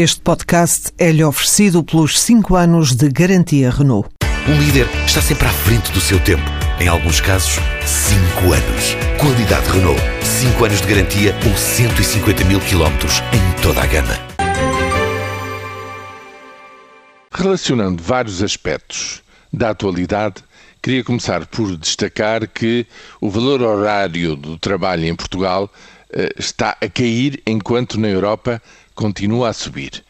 Este podcast é-lhe oferecido pelos 5 anos de garantia Renault. Um líder está sempre à frente do seu tempo. Em alguns casos, 5 anos. Qualidade Renault. 5 anos de garantia ou 150 mil quilómetros em toda a gama. Relacionando vários aspectos da atualidade, queria começar por destacar que o valor horário do trabalho em Portugal está a cair enquanto na Europa continua a subir.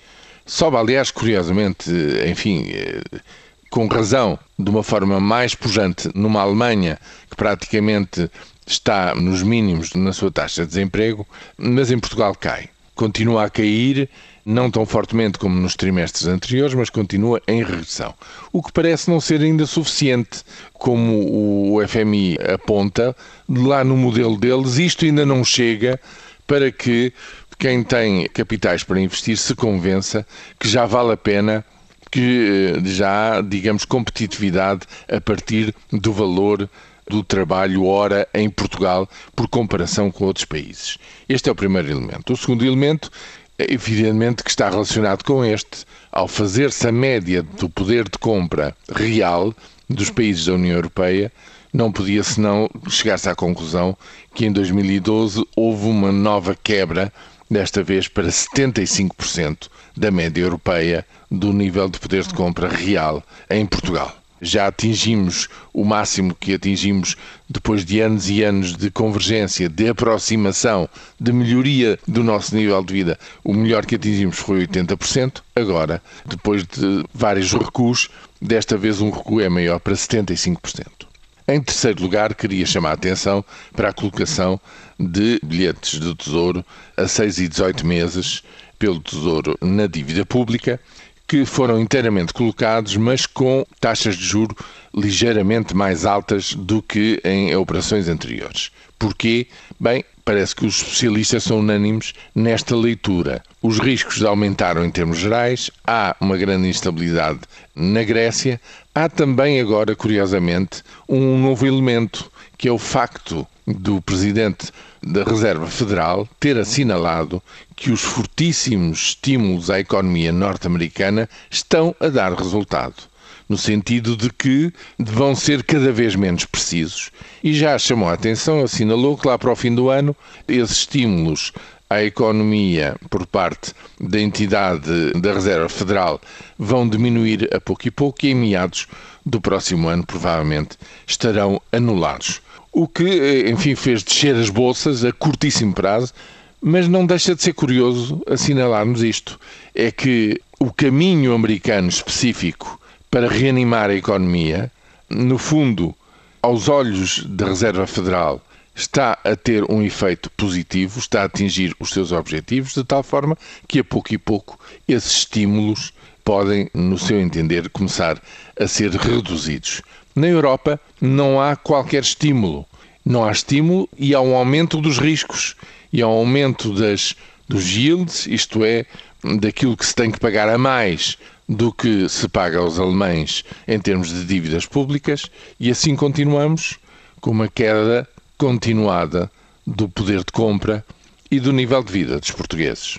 Sobe, aliás, curiosamente, enfim, eh, com razão, de uma forma mais pujante numa Alemanha que praticamente está nos mínimos na sua taxa de desemprego, mas em Portugal cai. Continua a cair, não tão fortemente como nos trimestres anteriores, mas continua em regressão. O que parece não ser ainda suficiente, como o FMI aponta, lá no modelo deles, isto ainda não chega para que quem tem capitais para investir se convença que já vale a pena que eh, já há, digamos, competitividade a partir do valor do trabalho hora em Portugal por comparação com outros países. Este é o primeiro elemento. O segundo elemento, evidentemente, que está relacionado com este. Ao fazer-se a média do poder de compra real dos países da União Europeia, não podia senão chegar-se à conclusão que em 2012 houve uma nova quebra desta vez para 75% da média europeia do nível de poder de compra real em Portugal. Já atingimos o máximo que atingimos depois de anos e anos de convergência, de aproximação, de melhoria do nosso nível de vida. O melhor que atingimos foi 80%. Agora, depois de vários recuos, desta vez um recuo é maior para 75%. Em terceiro lugar, queria chamar a atenção para a colocação de bilhetes do Tesouro a 6 e 18 meses pelo Tesouro na dívida pública, que foram inteiramente colocados, mas com taxas de juro ligeiramente mais altas do que em operações anteriores. Porquê? Bem, parece que os especialistas são unânimes nesta leitura. Os riscos aumentaram em termos gerais, há uma grande instabilidade na Grécia, há também agora, curiosamente, um novo elemento, que é o facto do presidente da Reserva Federal ter assinalado que os fortíssimos estímulos à economia norte-americana estão a dar resultado no sentido de que vão ser cada vez menos precisos. E já chamou a atenção, assinalou que lá para o fim do ano esses estímulos à economia por parte da entidade da Reserva Federal vão diminuir a pouco e pouco e em meados do próximo ano provavelmente estarão anulados. O que, enfim, fez descer as bolsas a curtíssimo prazo, mas não deixa de ser curioso assinalarmos isto. É que o caminho americano específico para reanimar a economia, no fundo, aos olhos da Reserva Federal, está a ter um efeito positivo, está a atingir os seus objetivos, de tal forma que a pouco e pouco esses estímulos podem, no seu entender, começar a ser reduzidos. Na Europa não há qualquer estímulo. Não há estímulo e há um aumento dos riscos e há um aumento das, dos yields, isto é, daquilo que se tem que pagar a mais do que se paga aos alemães em termos de dívidas públicas, e assim continuamos com uma queda continuada do poder de compra e do nível de vida dos portugueses.